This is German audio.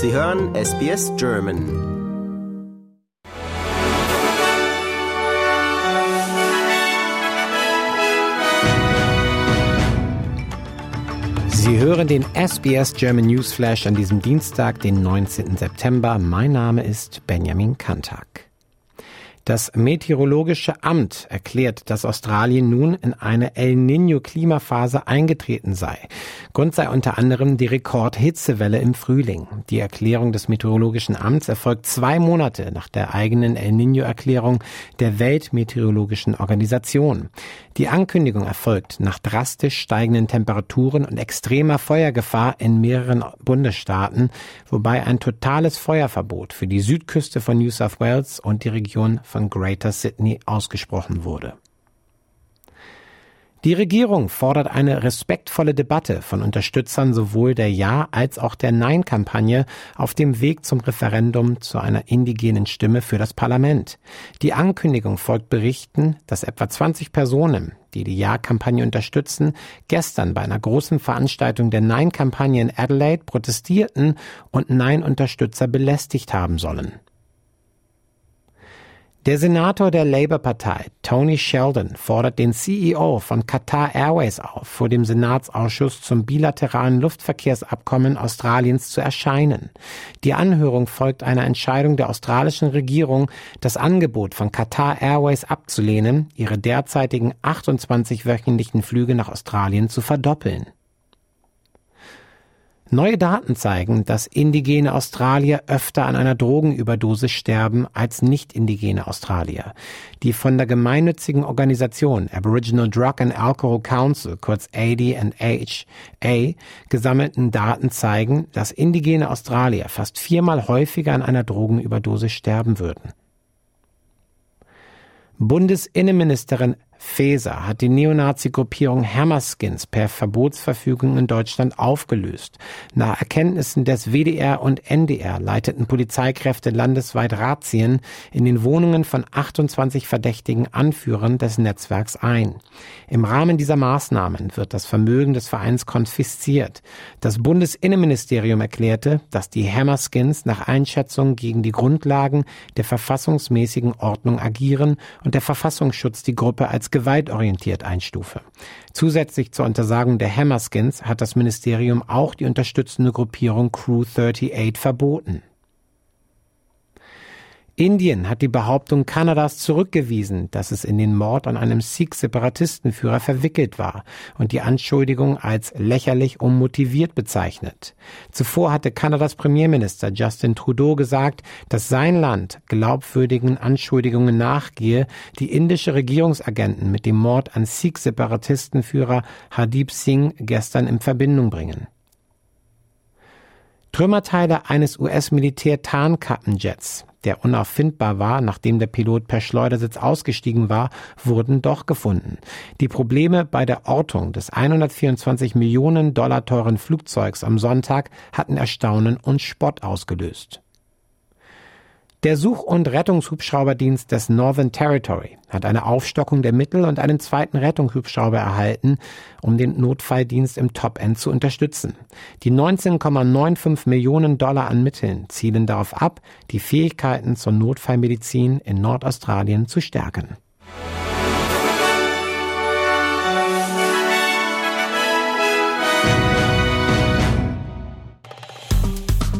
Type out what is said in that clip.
Sie hören SBS German. Sie hören den SBS German Newsflash an diesem Dienstag, den 19. September. Mein Name ist Benjamin Kantak. Das Meteorologische Amt erklärt, dass Australien nun in eine El Niño-Klimaphase eingetreten sei. Grund sei unter anderem die Rekordhitzewelle im Frühling. Die Erklärung des Meteorologischen Amts erfolgt zwei Monate nach der eigenen El Niño-Erklärung der Weltmeteorologischen Organisation. Die Ankündigung erfolgt nach drastisch steigenden Temperaturen und extremer Feuergefahr in mehreren Bundesstaaten, wobei ein totales Feuerverbot für die Südküste von New South Wales und die Region von von Greater Sydney ausgesprochen wurde. Die Regierung fordert eine respektvolle Debatte von Unterstützern sowohl der Ja- als auch der Nein-Kampagne auf dem Weg zum Referendum zu einer indigenen Stimme für das Parlament. Die Ankündigung folgt Berichten, dass etwa 20 Personen, die die Ja-Kampagne unterstützen, gestern bei einer großen Veranstaltung der Nein-Kampagne in Adelaide protestierten und Nein-Unterstützer belästigt haben sollen. Der Senator der Labour-Partei, Tony Sheldon, fordert den CEO von Qatar Airways auf, vor dem Senatsausschuss zum bilateralen Luftverkehrsabkommen Australiens zu erscheinen. Die Anhörung folgt einer Entscheidung der australischen Regierung, das Angebot von Qatar Airways abzulehnen, ihre derzeitigen 28 wöchentlichen Flüge nach Australien zu verdoppeln. Neue Daten zeigen, dass indigene Australier öfter an einer Drogenüberdosis sterben als nicht-indigene Australier. Die von der gemeinnützigen Organisation Aboriginal Drug and Alcohol Council, kurz AD&HA, gesammelten Daten zeigen, dass indigene Australier fast viermal häufiger an einer Drogenüberdosis sterben würden. Bundesinnenministerin Faeser hat die Neonazi-Gruppierung Hammerskins per Verbotsverfügung in Deutschland aufgelöst. Nach Erkenntnissen des WDR und NDR leiteten Polizeikräfte landesweit Razzien in den Wohnungen von 28 verdächtigen Anführern des Netzwerks ein. Im Rahmen dieser Maßnahmen wird das Vermögen des Vereins konfisziert. Das Bundesinnenministerium erklärte, dass die Hammerskins nach Einschätzung gegen die Grundlagen der verfassungsmäßigen Ordnung agieren und der Verfassungsschutz die Gruppe als gewaltorientiert einstufe. Zusätzlich zur Untersagung der Hammerskins hat das Ministerium auch die unterstützende Gruppierung Crew 38 verboten. Indien hat die Behauptung Kanadas zurückgewiesen, dass es in den Mord an einem Sikh-Separatistenführer verwickelt war und die Anschuldigung als lächerlich unmotiviert bezeichnet. Zuvor hatte Kanadas Premierminister Justin Trudeau gesagt, dass sein Land glaubwürdigen Anschuldigungen nachgehe, die indische Regierungsagenten mit dem Mord an Sikh-Separatistenführer Hadib Singh gestern in Verbindung bringen. Trümmerteile eines US-Militär-Tarnkappenjets der unauffindbar war, nachdem der Pilot per Schleudersitz ausgestiegen war, wurden doch gefunden. Die Probleme bei der Ortung des 124 Millionen Dollar teuren Flugzeugs am Sonntag hatten Erstaunen und Spott ausgelöst. Der Such- und Rettungshubschrauberdienst des Northern Territory hat eine Aufstockung der Mittel und einen zweiten Rettungshubschrauber erhalten, um den Notfalldienst im Top-End zu unterstützen. Die 19,95 Millionen Dollar an Mitteln zielen darauf ab, die Fähigkeiten zur Notfallmedizin in Nordaustralien zu stärken.